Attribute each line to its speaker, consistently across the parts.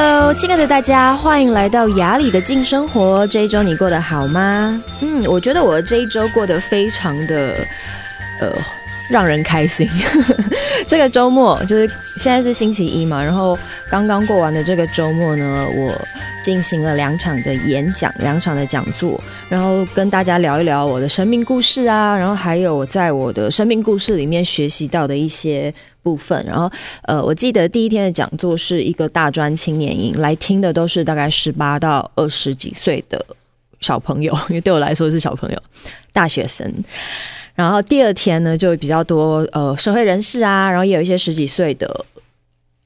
Speaker 1: Hello，亲爱的大家，欢迎来到雅里的静生活。这一周你过得好吗？嗯，我觉得我这一周过得非常的呃让人开心。这个周末就是现在是星期一嘛，然后刚刚过完的这个周末呢，我进行了两场的演讲，两场的讲座，然后跟大家聊一聊我的生命故事啊，然后还有我在我的生命故事里面学习到的一些部分。然后呃，我记得第一天的讲座是一个大专青年营，来听的都是大概十八到二十几岁的小朋友，因为对我来说是小朋友，大学生。然后第二天呢，就比较多呃社会人士啊，然后也有一些十几岁的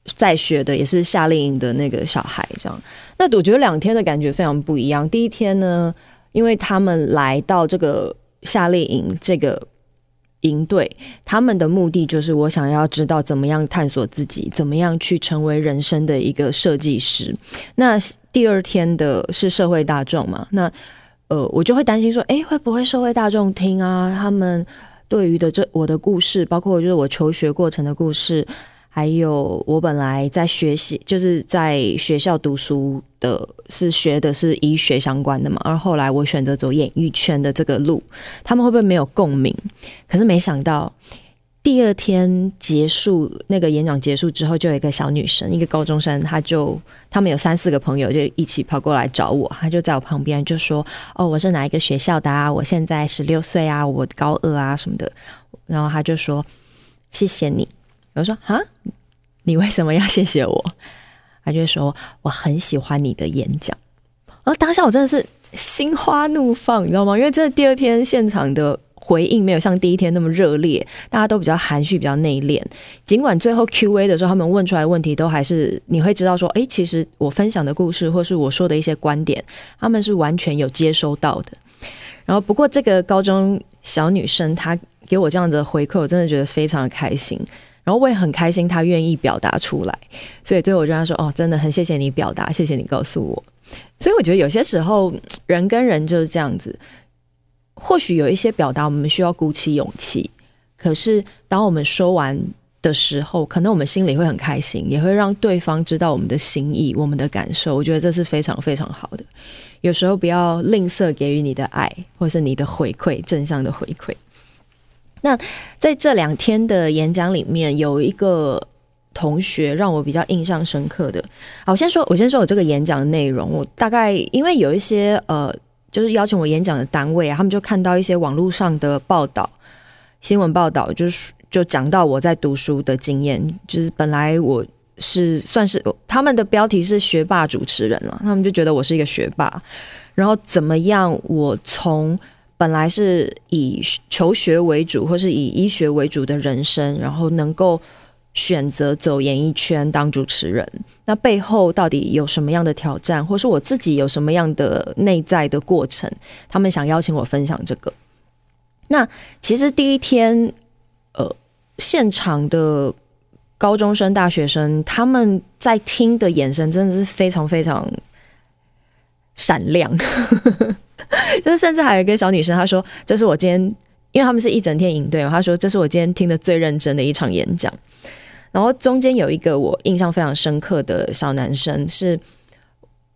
Speaker 1: 在学的，也是夏令营的那个小孩这样。那我觉得两天的感觉非常不一样。第一天呢，因为他们来到这个夏令营这个营队，他们的目的就是我想要知道怎么样探索自己，怎么样去成为人生的一个设计师。那第二天的是社会大众嘛，那。呃，我就会担心说，哎，会不会社会大众听啊？他们对于的这我的故事，包括就是我求学过程的故事，还有我本来在学习，就是在学校读书的，是学的是医学相关的嘛。而后来我选择走演艺圈的这个路，他们会不会没有共鸣？可是没想到。第二天结束，那个演讲结束之后，就有一个小女生，一个高中生，她就他们有三四个朋友，就一起跑过来找我，她就在我旁边就说：“哦，我是哪一个学校的啊？我现在十六岁啊，我高二啊什么的。”然后她就说：“谢谢你。”我说：“哈，你为什么要谢谢我？” 他就说：“我很喜欢你的演讲。”然后当下我真的是心花怒放，你知道吗？因为这第二天现场的。回应没有像第一天那么热烈，大家都比较含蓄、比较内敛。尽管最后 Q&A 的时候，他们问出来问题都还是你会知道说，诶，其实我分享的故事或是我说的一些观点，他们是完全有接收到的。然后，不过这个高中小女生她给我这样子的回馈，我真的觉得非常的开心。然后我也很开心，他愿意表达出来。所以最后我就跟他说：“哦，真的很谢谢你表达，谢谢你告诉我。”所以我觉得有些时候人跟人就是这样子。或许有一些表达，我们需要鼓起勇气。可是，当我们说完的时候，可能我们心里会很开心，也会让对方知道我们的心意、我们的感受。我觉得这是非常非常好的。有时候不要吝啬给予你的爱，或是你的回馈，正向的回馈。那在这两天的演讲里面，有一个同学让我比较印象深刻的。好，我先说，我先说我这个演讲的内容。我大概因为有一些呃。就是邀请我演讲的单位啊，他们就看到一些网络上的报道、新闻报道，就是就讲到我在读书的经验。就是本来我是算是他们的标题是学霸主持人了，他们就觉得我是一个学霸。然后怎么样？我从本来是以求学为主，或是以医学为主的人生，然后能够。选择走演艺圈当主持人，那背后到底有什么样的挑战，或是我自己有什么样的内在的过程？他们想邀请我分享这个。那其实第一天，呃，现场的高中生、大学生他们在听的眼神真的是非常非常闪亮，就是甚至还有一个小女生，她说：“这是我今天，因为他们是一整天营队嘛，她说这是我今天听的最认真的一场演讲。”然后中间有一个我印象非常深刻的小男生，是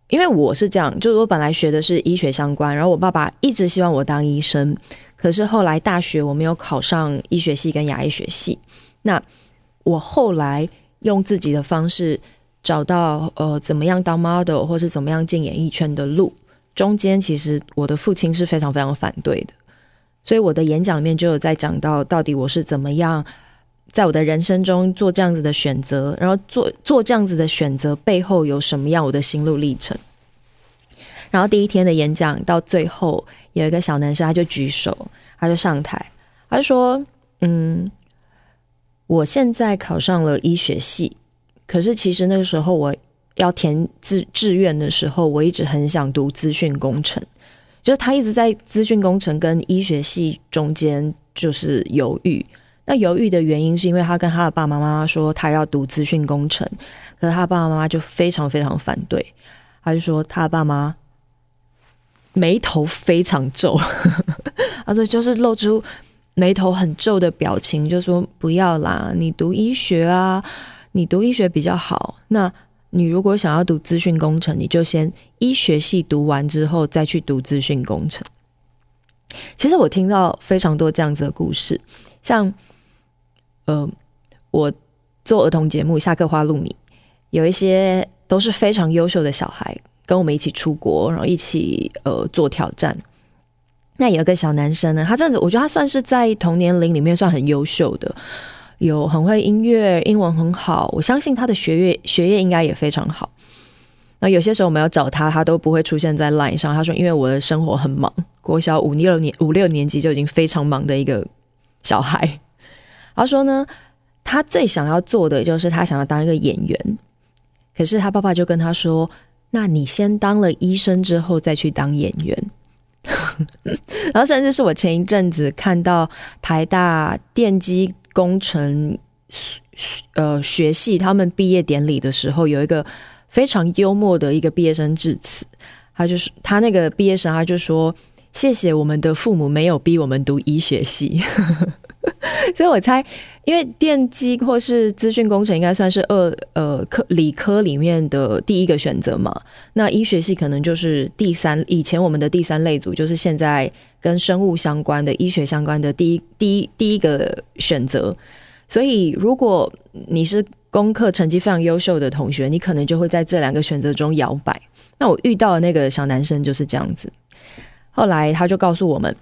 Speaker 1: 因为我是这样，就是我本来学的是医学相关，然后我爸爸一直希望我当医生，可是后来大学我没有考上医学系跟牙医学系，那我后来用自己的方式找到呃怎么样当 model 或是怎么样进演艺圈的路，中间其实我的父亲是非常非常反对的，所以我的演讲里面就有在讲到到底我是怎么样。在我的人生中做这样子的选择，然后做做这样子的选择背后有什么样我的心路历程？然后第一天的演讲到最后，有一个小男生他就举手，他就上台，他就说：“嗯，我现在考上了医学系，可是其实那个时候我要填志志愿的时候，我一直很想读资讯工程，就是他一直在资讯工程跟医学系中间就是犹豫。”那犹豫的原因是因为他跟他的爸爸妈妈说他要读资讯工程，可是他爸爸妈妈就非常非常反对。他就说他爸妈眉头非常皱，他说就是露出眉头很皱的表情，就说不要啦，你读医学啊，你读医学比较好。那你如果想要读资讯工程，你就先医学系读完之后再去读资讯工程。其实我听到非常多这样子的故事，像呃，我做儿童节目《下课花露米》，有一些都是非常优秀的小孩，跟我们一起出国，然后一起呃做挑战。那有一个小男生呢，他这样子，我觉得他算是在同年龄里面算很优秀的，有很会音乐，英文很好，我相信他的学业学业应该也非常好。那有些时候我们要找他，他都不会出现在 Line 上。他说：“因为我的生活很忙，国小五六年五六年级就已经非常忙的一个小孩。”他说呢，他最想要做的就是他想要当一个演员。可是他爸爸就跟他说：“那你先当了医生之后再去当演员。”然后甚至是我前一阵子看到台大电机工程呃学系他们毕业典礼的时候，有一个。非常幽默的一个毕业生致辞，他就是他那个毕业生，他就说：“谢谢我们的父母没有逼我们读医学系。”所以我猜，因为电机或是资讯工程应该算是二呃科理科里面的第一个选择嘛，那医学系可能就是第三。以前我们的第三类组就是现在跟生物相关的医学相关的第一第一第一个选择。所以如果你是功课成绩非常优秀的同学，你可能就会在这两个选择中摇摆。那我遇到的那个小男生就是这样子。后来他就告诉我们，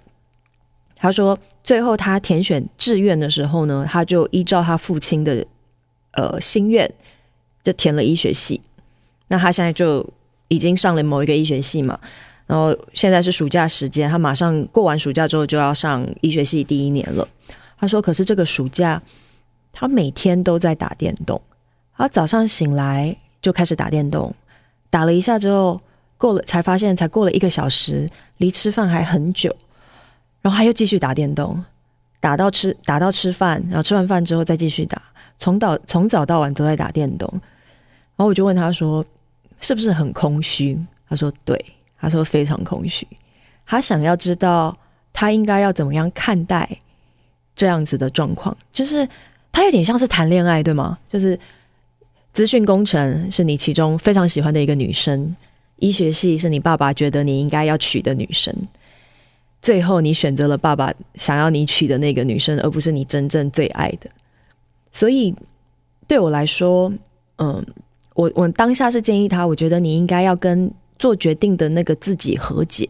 Speaker 1: 他说最后他填选志愿的时候呢，他就依照他父亲的呃心愿，就填了医学系。那他现在就已经上了某一个医学系嘛，然后现在是暑假时间，他马上过完暑假之后就要上医学系第一年了。他说，可是这个暑假。他每天都在打电动，他早上醒来就开始打电动，打了一下之后，过了才发现才过了一个小时，离吃饭还很久，然后他又继续打电动，打到吃打到吃饭，然后吃完饭之后再继续打，从早从早到晚都在打电动，然后我就问他说，是不是很空虚？他说对，他说非常空虚，他想要知道他应该要怎么样看待这样子的状况，就是。他有点像是谈恋爱，对吗？就是资讯工程是你其中非常喜欢的一个女生，医学系是你爸爸觉得你应该要娶的女生，最后你选择了爸爸想要你娶的那个女生，而不是你真正最爱的。所以对我来说，嗯，我我当下是建议他，我觉得你应该要跟做决定的那个自己和解。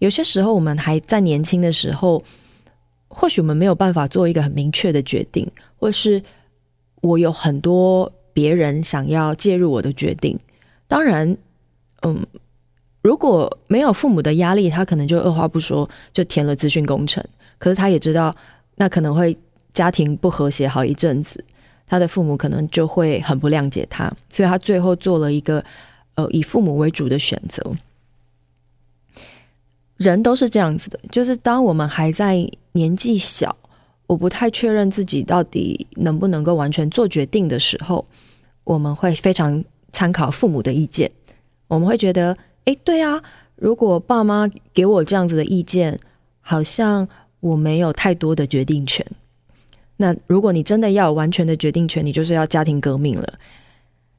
Speaker 1: 有些时候我们还在年轻的时候。或许我们没有办法做一个很明确的决定，或是我有很多别人想要介入我的决定。当然，嗯，如果没有父母的压力，他可能就二话不说就填了资讯工程。可是他也知道，那可能会家庭不和谐好一阵子，他的父母可能就会很不谅解他，所以他最后做了一个呃以父母为主的选择。人都是这样子的，就是当我们还在。年纪小，我不太确认自己到底能不能够完全做决定的时候，我们会非常参考父母的意见。我们会觉得，诶，对啊，如果爸妈给我这样子的意见，好像我没有太多的决定权。那如果你真的要有完全的决定权，你就是要家庭革命了。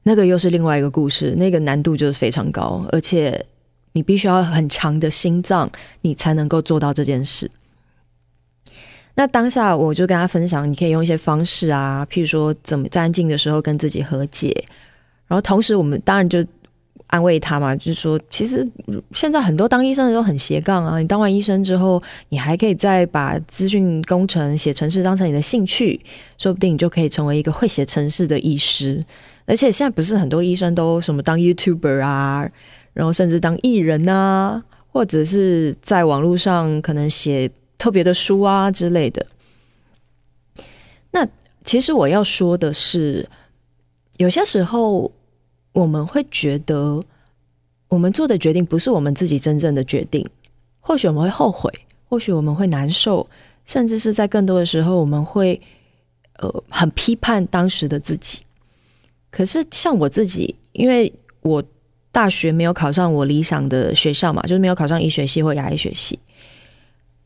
Speaker 1: 那个又是另外一个故事，那个难度就是非常高，而且你必须要很强的心脏，你才能够做到这件事。那当下我就跟他分享，你可以用一些方式啊，譬如说怎么在安静的时候跟自己和解，然后同时我们当然就安慰他嘛，就是说其实现在很多当医生的都很斜杠啊，你当完医生之后，你还可以再把资讯工程写程式当成你的兴趣，说不定你就可以成为一个会写程式的医师。而且现在不是很多医生都什么当 YouTuber 啊，然后甚至当艺人啊，或者是在网络上可能写。特别的书啊之类的。那其实我要说的是，有些时候我们会觉得，我们做的决定不是我们自己真正的决定。或许我们会后悔，或许我们会难受，甚至是在更多的时候，我们会呃很批判当时的自己。可是像我自己，因为我大学没有考上我理想的学校嘛，就是没有考上医学系或牙医学系。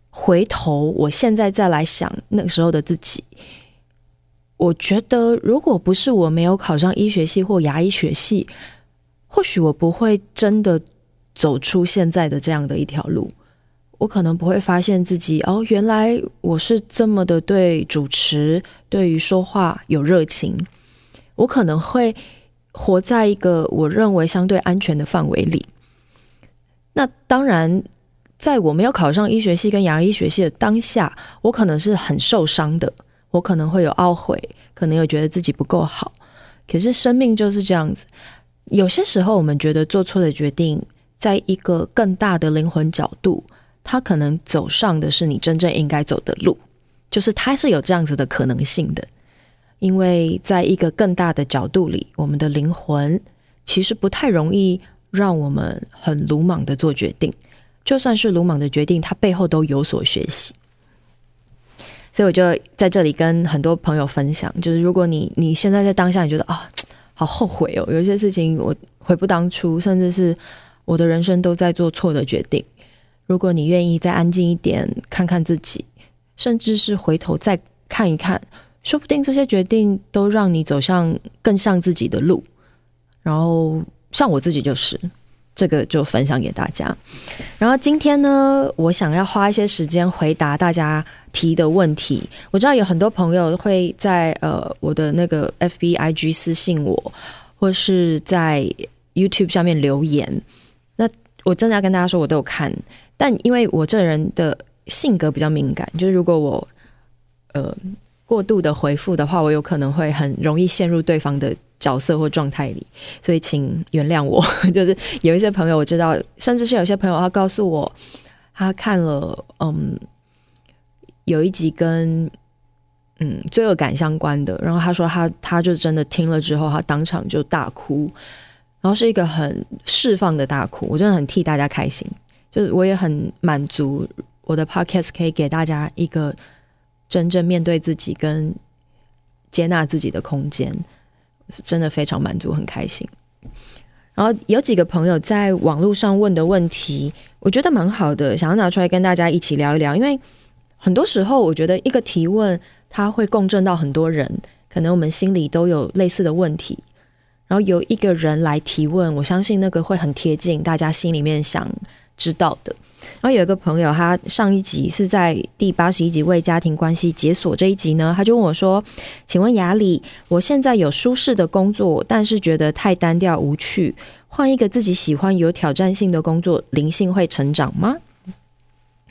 Speaker 1: 回头，我现在再来想那个时候的自己，我觉得，如果不是我没有考上医学系或牙医学系，或许我不会真的走出现在的这样的一条路。我可能不会发现自己哦，原来我是这么的对主持、对于说话有热情。我可能会活在一个我认为相对安全的范围里。那当然，在我没有考上医学系跟牙医学系的当下，我可能是很受伤的，我可能会有懊悔，可能有觉得自己不够好。可是生命就是这样子，有些时候我们觉得做错的决定，在一个更大的灵魂角度。它可能走上的是你真正应该走的路，就是它是有这样子的可能性的，因为在一个更大的角度里，我们的灵魂其实不太容易让我们很鲁莽的做决定，就算是鲁莽的决定，它背后都有所学习。所以我就在这里跟很多朋友分享，就是如果你你现在在当下，你觉得啊，好后悔哦，有一些事情我悔不当初，甚至是我的人生都在做错的决定。如果你愿意再安静一点，看看自己，甚至是回头再看一看，说不定这些决定都让你走向更像自己的路。然后，像我自己就是这个，就分享给大家。然后今天呢，我想要花一些时间回答大家提的问题。我知道有很多朋友会在呃我的那个 FB IG 私信我，或是在 YouTube 下面留言。那我真的要跟大家说，我都有看。但因为我这人的性格比较敏感，就是如果我呃过度的回复的话，我有可能会很容易陷入对方的角色或状态里，所以请原谅我。就是有一些朋友我知道，甚至是有些朋友他告诉我，他看了嗯有一集跟嗯罪恶感相关的，然后他说他他就真的听了之后，他当场就大哭，然后是一个很释放的大哭，我真的很替大家开心。就是我也很满足，我的 podcast 可以给大家一个真正面对自己跟接纳自己的空间，真的非常满足，很开心。然后有几个朋友在网络上问的问题，我觉得蛮好的，想要拿出来跟大家一起聊一聊。因为很多时候，我觉得一个提问，它会共振到很多人，可能我们心里都有类似的问题，然后有一个人来提问，我相信那个会很贴近大家心里面想。知道的。然后有一个朋友，他上一集是在第八十一集为家庭关系解锁这一集呢，他就问我说：“请问雅里，我现在有舒适的工作，但是觉得太单调无趣，换一个自己喜欢有挑战性的工作，灵性会成长吗？”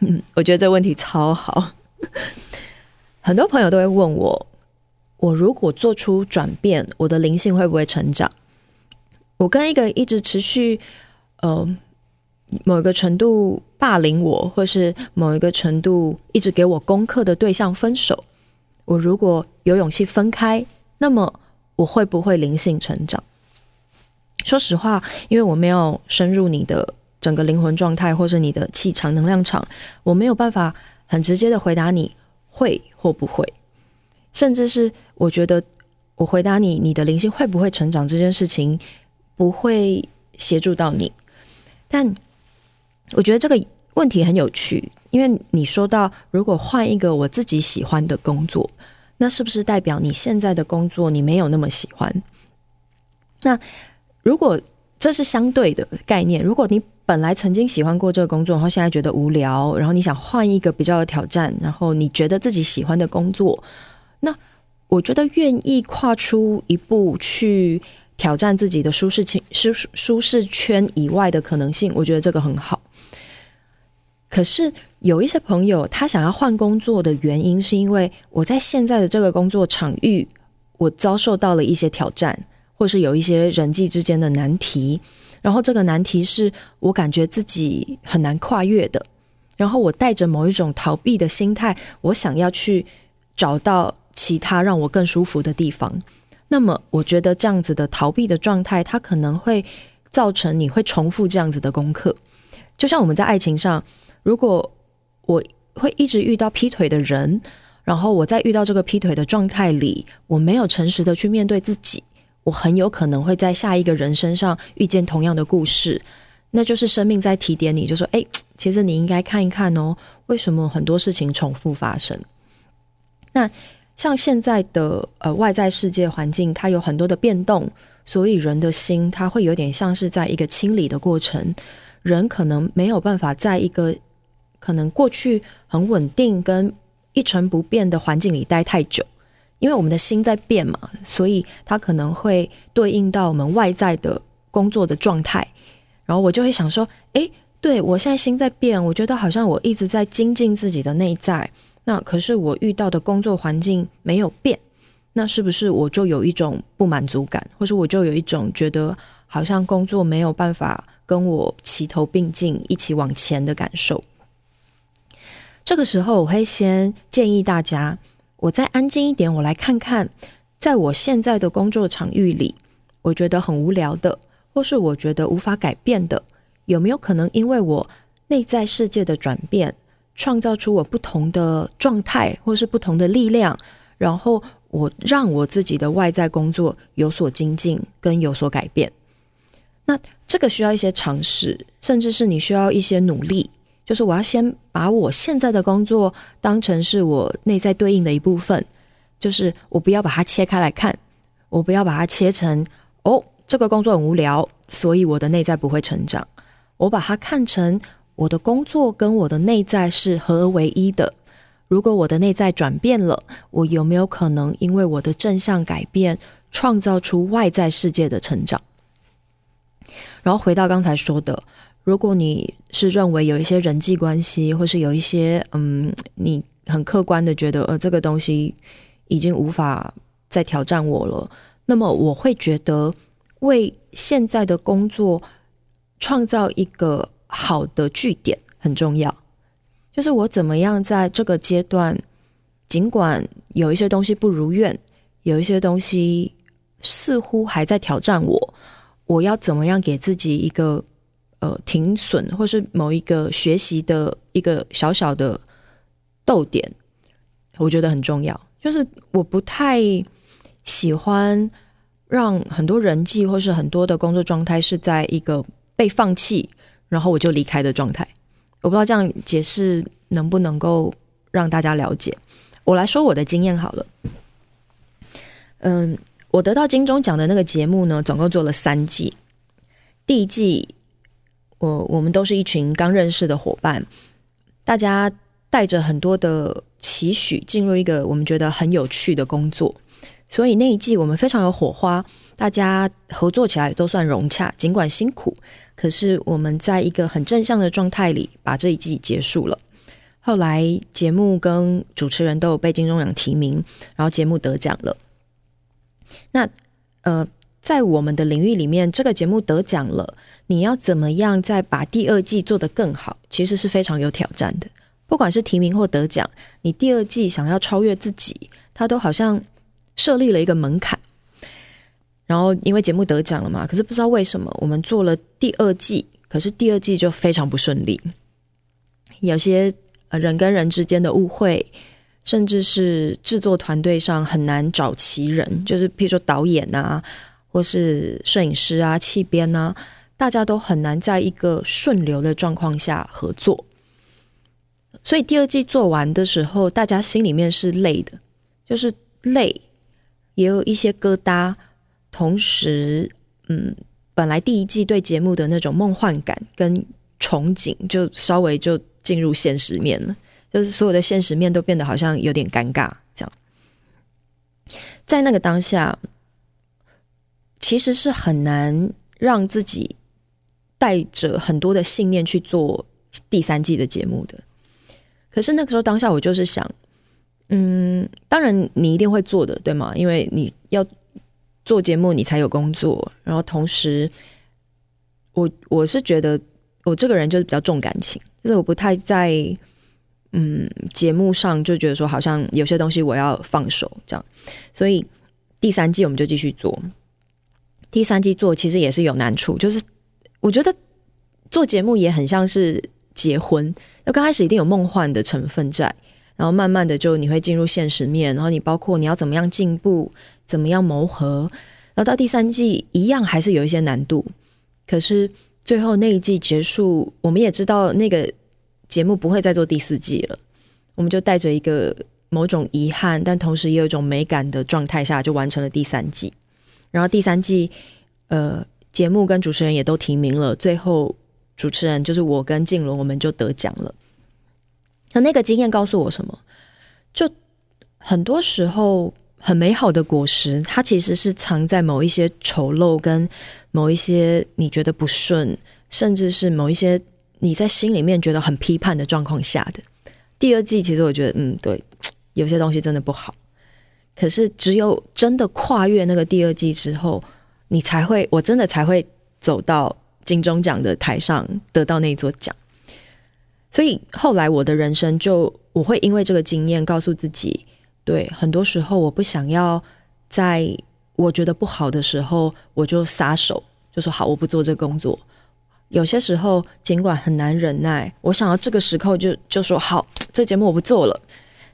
Speaker 1: 嗯，我觉得这问题超好。很多朋友都会问我，我如果做出转变，我的灵性会不会成长？我跟一个一直持续，呃。某一个程度霸凌我，或是某一个程度一直给我功课的对象分手，我如果有勇气分开，那么我会不会灵性成长？说实话，因为我没有深入你的整个灵魂状态，或是你的气场能量场，我没有办法很直接的回答你会或不会，甚至是我觉得我回答你你的灵性会不会成长这件事情，不会协助到你，但。我觉得这个问题很有趣，因为你说到如果换一个我自己喜欢的工作，那是不是代表你现在的工作你没有那么喜欢？那如果这是相对的概念，如果你本来曾经喜欢过这个工作，然后现在觉得无聊，然后你想换一个比较有挑战，然后你觉得自己喜欢的工作，那我觉得愿意跨出一步去挑战自己的舒适圈、舒舒适圈以外的可能性，我觉得这个很好。可是有一些朋友，他想要换工作的原因，是因为我在现在的这个工作场域，我遭受到了一些挑战，或是有一些人际之间的难题，然后这个难题是我感觉自己很难跨越的，然后我带着某一种逃避的心态，我想要去找到其他让我更舒服的地方。那么，我觉得这样子的逃避的状态，它可能会造成你会重复这样子的功课，就像我们在爱情上。如果我会一直遇到劈腿的人，然后我在遇到这个劈腿的状态里，我没有诚实的去面对自己，我很有可能会在下一个人身上遇见同样的故事，那就是生命在提点你，就说：“哎，其实你应该看一看哦，为什么很多事情重复发生？”那像现在的呃外在世界环境，它有很多的变动，所以人的心它会有点像是在一个清理的过程。人可能没有办法在一个可能过去很稳定跟一成不变的环境里待太久，因为我们的心在变嘛，所以它可能会对应到我们外在的工作的状态。然后我就会想说，诶，对，我现在心在变，我觉得好像我一直在精进自己的内在。那可是我遇到的工作环境没有变，那是不是我就有一种不满足感，或是我就有一种觉得好像工作没有办法跟我齐头并进一起往前的感受？这个时候，我会先建议大家，我再安静一点，我来看看，在我现在的工作场域里，我觉得很无聊的，或是我觉得无法改变的，有没有可能因为我内在世界的转变？创造出我不同的状态，或是不同的力量，然后我让我自己的外在工作有所精进跟有所改变。那这个需要一些尝试，甚至是你需要一些努力。就是我要先把我现在的工作当成是我内在对应的一部分，就是我不要把它切开来看，我不要把它切成哦，这个工作很无聊，所以我的内在不会成长。我把它看成。我的工作跟我的内在是合而为一的。如果我的内在转变了，我有没有可能因为我的正向改变，创造出外在世界的成长？然后回到刚才说的，如果你是认为有一些人际关系，或是有一些嗯，你很客观的觉得呃，这个东西已经无法再挑战我了，那么我会觉得为现在的工作创造一个。好的据点很重要，就是我怎么样在这个阶段，尽管有一些东西不如愿，有一些东西似乎还在挑战我，我要怎么样给自己一个呃停损，或是某一个学习的一个小小的逗点，我觉得很重要。就是我不太喜欢让很多人际或是很多的工作状态是在一个被放弃。然后我就离开的状态，我不知道这样解释能不能够让大家了解。我来说我的经验好了。嗯，我得到金钟奖的那个节目呢，总共做了三季。第一季，我我们都是一群刚认识的伙伴，大家带着很多的期许进入一个我们觉得很有趣的工作，所以那一季我们非常有火花，大家合作起来都算融洽，尽管辛苦。可是我们在一个很正向的状态里把这一季结束了。后来节目跟主持人都有被金钟奖提名，然后节目得奖了。那呃，在我们的领域里面，这个节目得奖了，你要怎么样再把第二季做得更好？其实是非常有挑战的。不管是提名或得奖，你第二季想要超越自己，它都好像设立了一个门槛。然后因为节目得奖了嘛，可是不知道为什么我们做了第二季，可是第二季就非常不顺利，有些人跟人之间的误会，甚至是制作团队上很难找齐人，就是譬如说导演啊，或是摄影师啊、气编啊，大家都很难在一个顺流的状况下合作，所以第二季做完的时候，大家心里面是累的，就是累，也有一些疙瘩。同时，嗯，本来第一季对节目的那种梦幻感跟憧憬，就稍微就进入现实面了，就是所有的现实面都变得好像有点尴尬。这样，在那个当下，其实是很难让自己带着很多的信念去做第三季的节目的。可是那个时候当下，我就是想，嗯，当然你一定会做的，对吗？因为你要。做节目你才有工作，然后同时，我我是觉得我这个人就是比较重感情，就是我不太在嗯节目上就觉得说好像有些东西我要放手这样，所以第三季我们就继续做。第三季做其实也是有难处，就是我觉得做节目也很像是结婚，就刚开始一定有梦幻的成分在。然后慢慢的就你会进入现实面，然后你包括你要怎么样进步，怎么样磨合，然后到第三季一样还是有一些难度。可是最后那一季结束，我们也知道那个节目不会再做第四季了，我们就带着一个某种遗憾，但同时也有一种美感的状态下，就完成了第三季。然后第三季，呃，节目跟主持人也都提名了，最后主持人就是我跟静龙，我们就得奖了。那那个经验告诉我什么？就很多时候，很美好的果实，它其实是藏在某一些丑陋跟某一些你觉得不顺，甚至是某一些你在心里面觉得很批判的状况下的。第二季其实我觉得，嗯，对，有些东西真的不好。可是只有真的跨越那个第二季之后，你才会，我真的才会走到金钟奖的台上，得到那座奖。所以后来我的人生就，我会因为这个经验告诉自己，对，很多时候我不想要在我觉得不好的时候，我就撒手，就说好，我不做这工作。有些时候，尽管很难忍耐，我想要这个时候就就说好，这节目我不做了。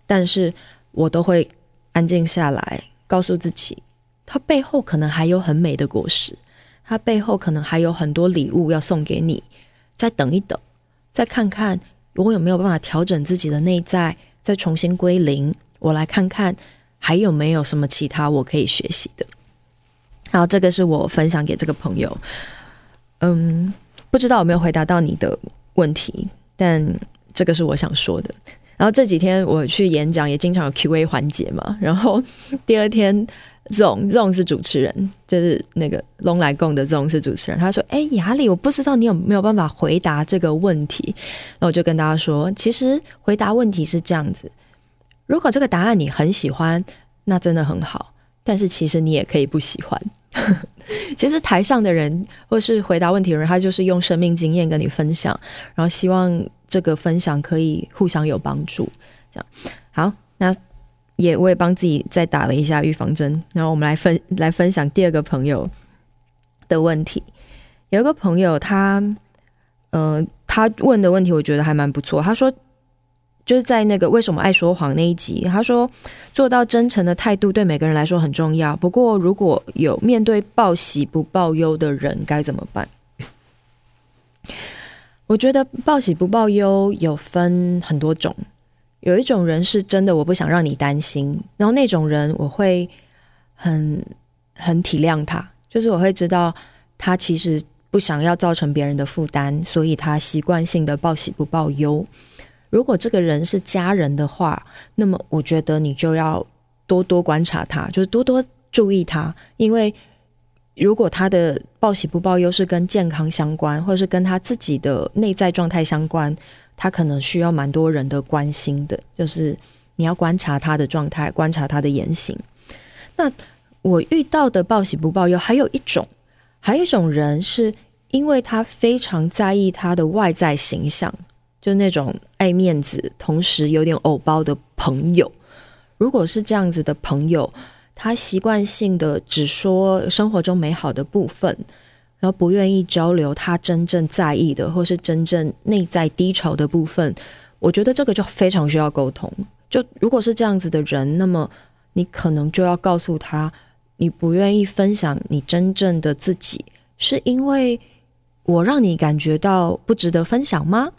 Speaker 1: 但是我都会安静下来，告诉自己，它背后可能还有很美的果实，它背后可能还有很多礼物要送给你。再等一等，再看看我有没有办法调整自己的内在，再重新归零。我来看看还有没有什么其他我可以学习的。好，这个是我分享给这个朋友。嗯。不知道有没有回答到你的问题，但这个是我想说的。然后这几天我去演讲，也经常有 Q&A 环节嘛。然后第二天，Zong Zong 是主持人，就是那个龙来共的 Zong 是主持人。他说：“哎，雅里，我不知道你有没有办法回答这个问题。”那我就跟大家说，其实回答问题是这样子：如果这个答案你很喜欢，那真的很好。但是其实你也可以不喜欢。其实台上的人或是回答问题的人，他就是用生命经验跟你分享，然后希望这个分享可以互相有帮助。这样好，那也我也帮自己再打了一下预防针。然后我们来分来分享第二个朋友的问题。有一个朋友他，呃，他问的问题我觉得还蛮不错。他说。就是在那个为什么爱说谎那一集，他说做到真诚的态度对每个人来说很重要。不过如果有面对报喜不报忧的人该怎么办？我觉得报喜不报忧有分很多种，有一种人是真的我不想让你担心，然后那种人我会很很体谅他，就是我会知道他其实不想要造成别人的负担，所以他习惯性的报喜不报忧。如果这个人是家人的话，那么我觉得你就要多多观察他，就是多多注意他，因为如果他的报喜不报忧是跟健康相关，或者是跟他自己的内在状态相关，他可能需要蛮多人的关心的。就是你要观察他的状态，观察他的言行。那我遇到的报喜不报忧，还有一种，还有一种人是因为他非常在意他的外在形象。就那种爱面子，同时有点偶包的朋友。如果是这样子的朋友，他习惯性的只说生活中美好的部分，然后不愿意交流他真正在意的，或是真正内在低潮的部分。我觉得这个就非常需要沟通。就如果是这样子的人，那么你可能就要告诉他，你不愿意分享你真正的自己，是因为我让你感觉到不值得分享吗？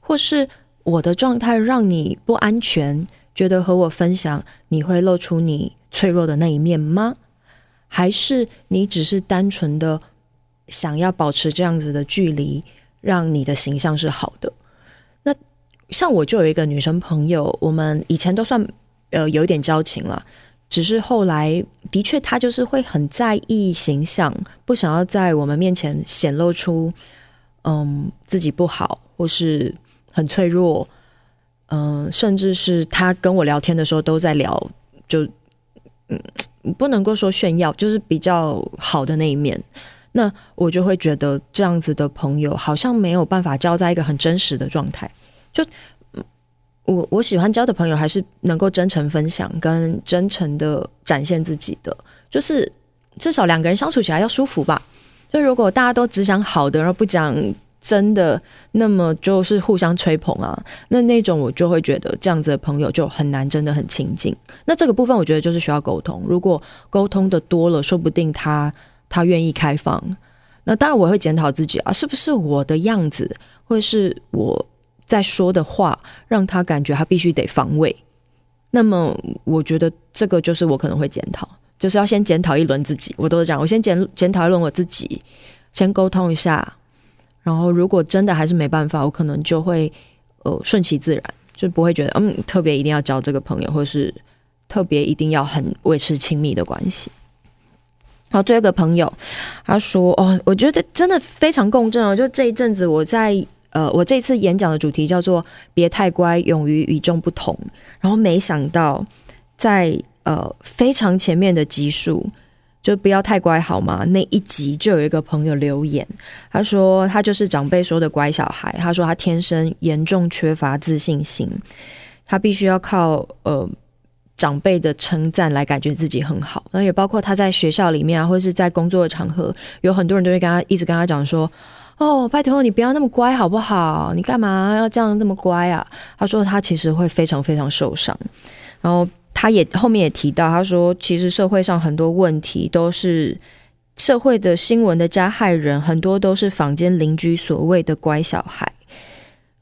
Speaker 1: 或是我的状态让你不安全，觉得和我分享你会露出你脆弱的那一面吗？还是你只是单纯的想要保持这样子的距离，让你的形象是好的？那像我就有一个女生朋友，我们以前都算呃有一点交情了，只是后来的确她就是会很在意形象，不想要在我们面前显露出嗯自己不好，或是。很脆弱，嗯、甚至是他跟我聊天的时候都在聊，就嗯，不能够说炫耀，就是比较好的那一面。那我就会觉得这样子的朋友好像没有办法交在一个很真实的状态。就我我喜欢交的朋友，还是能够真诚分享跟真诚的展现自己的，就是至少两个人相处起来要舒服吧。就如果大家都只讲好的，然后不讲。真的，那么就是互相吹捧啊，那那种我就会觉得这样子的朋友就很难，真的很亲近。那这个部分我觉得就是需要沟通，如果沟通的多了，说不定他他愿意开放。那当然我会检讨自己啊，是不是我的样子，或是我在说的话，让他感觉他必须得防卫。那么我觉得这个就是我可能会检讨，就是要先检讨一轮自己。我都是这样，我先检检讨一轮我自己，先沟通一下，然后如果真的还是没办法，我可能就会呃顺其自然，就不会觉得嗯特别一定要交这个朋友，或是特别一定要很维持亲密的关系。然后最后一个朋友他说哦，我觉得真的非常共振哦，就这一阵子我在。呃，我这次演讲的主题叫做“别太乖，勇于与众不同”。然后没想到，在呃非常前面的集数，就不要太乖好吗？那一集就有一个朋友留言，他说他就是长辈说的乖小孩。他说他天生严重缺乏自信心，他必须要靠呃长辈的称赞来感觉自己很好。那也包括他在学校里面啊，或者是在工作的场合，有很多人都会跟他一直跟他讲说。哦，拜托你不要那么乖好不好？你干嘛要这样这么乖啊？他说他其实会非常非常受伤，然后他也后面也提到，他说其实社会上很多问题都是社会的新闻的加害人，很多都是坊间邻居所谓的乖小孩，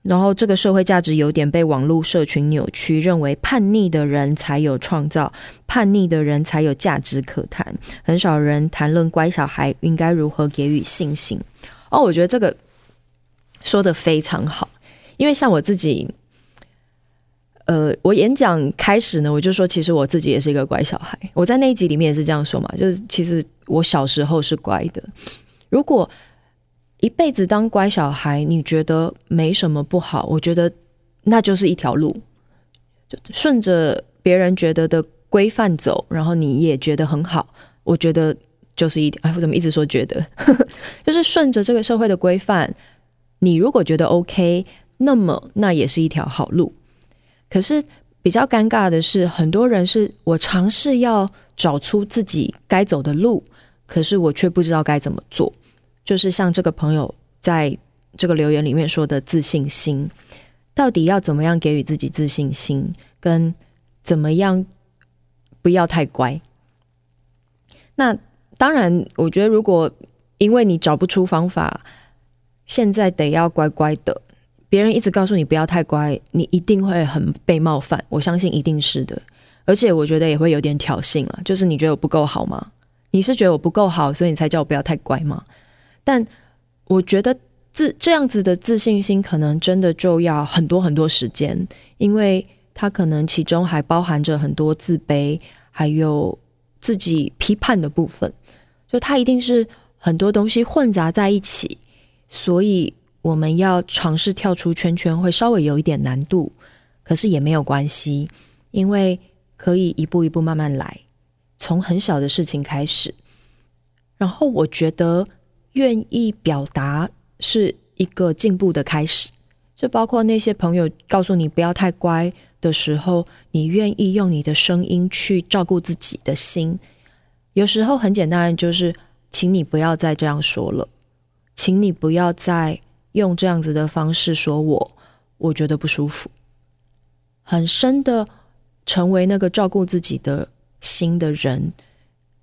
Speaker 1: 然后这个社会价值有点被网络社群扭曲，认为叛逆的人才有创造，叛逆的人才有价值可谈，很少人谈论乖小孩应该如何给予信心。哦，我觉得这个说得非常好，因为像我自己，呃，我演讲开始呢，我就说，其实我自己也是一个乖小孩。我在那一集里面也是这样说嘛，就是其实我小时候是乖的。如果一辈子当乖小孩，你觉得没什么不好，我觉得那就是一条路，就顺着别人觉得的规范走，然后你也觉得很好，我觉得。就是一点，哎，我怎么一直说觉得，就是顺着这个社会的规范，你如果觉得 OK，那么那也是一条好路。可是比较尴尬的是，很多人是我尝试要找出自己该走的路，可是我却不知道该怎么做。就是像这个朋友在这个留言里面说的自信心，到底要怎么样给予自己自信心，跟怎么样不要太乖？那。当然，我觉得如果因为你找不出方法，现在得要乖乖的，别人一直告诉你不要太乖，你一定会很被冒犯。我相信一定是的，而且我觉得也会有点挑衅了。就是你觉得我不够好吗？你是觉得我不够好，所以你才叫我不要太乖吗？但我觉得自这样子的自信心，可能真的就要很多很多时间，因为它可能其中还包含着很多自卑，还有自己批判的部分。就它一定是很多东西混杂在一起，所以我们要尝试跳出圈圈，会稍微有一点难度，可是也没有关系，因为可以一步一步慢慢来，从很小的事情开始。然后我觉得愿意表达是一个进步的开始，就包括那些朋友告诉你不要太乖的时候，你愿意用你的声音去照顾自己的心。有时候很简单，就是请你不要再这样说了，请你不要再用这样子的方式说我，我觉得不舒服。很深的成为那个照顾自己的心的人，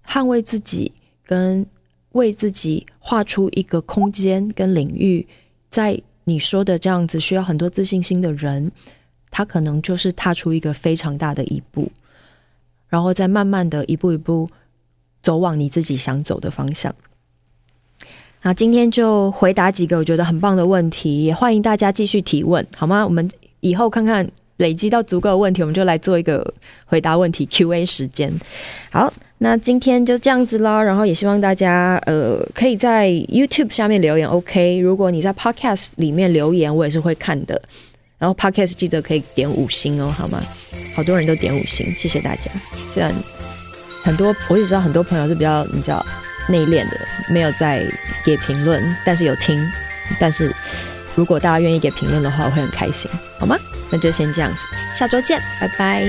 Speaker 1: 捍卫自己，跟为自己画出一个空间跟领域，在你说的这样子需要很多自信心的人，他可能就是踏出一个非常大的一步，然后再慢慢的一步一步。走往你自己想走的方向。好，今天就回答几个我觉得很棒的问题，也欢迎大家继续提问，好吗？我们以后看看累积到足够的问题，我们就来做一个回答问题 Q&A 时间。好，那今天就这样子啦。然后也希望大家呃可以在 YouTube 下面留言，OK？如果你在 Podcast 里面留言，我也是会看的。然后 Podcast 记得可以点五星哦，好吗？好多人都点五星，谢谢大家。虽然。很多我也知道，很多朋友是比较你知道内敛的，没有在给评论，但是有听。但是如果大家愿意给评论的话，我会很开心，好吗？那就先这样子，下周见，拜拜。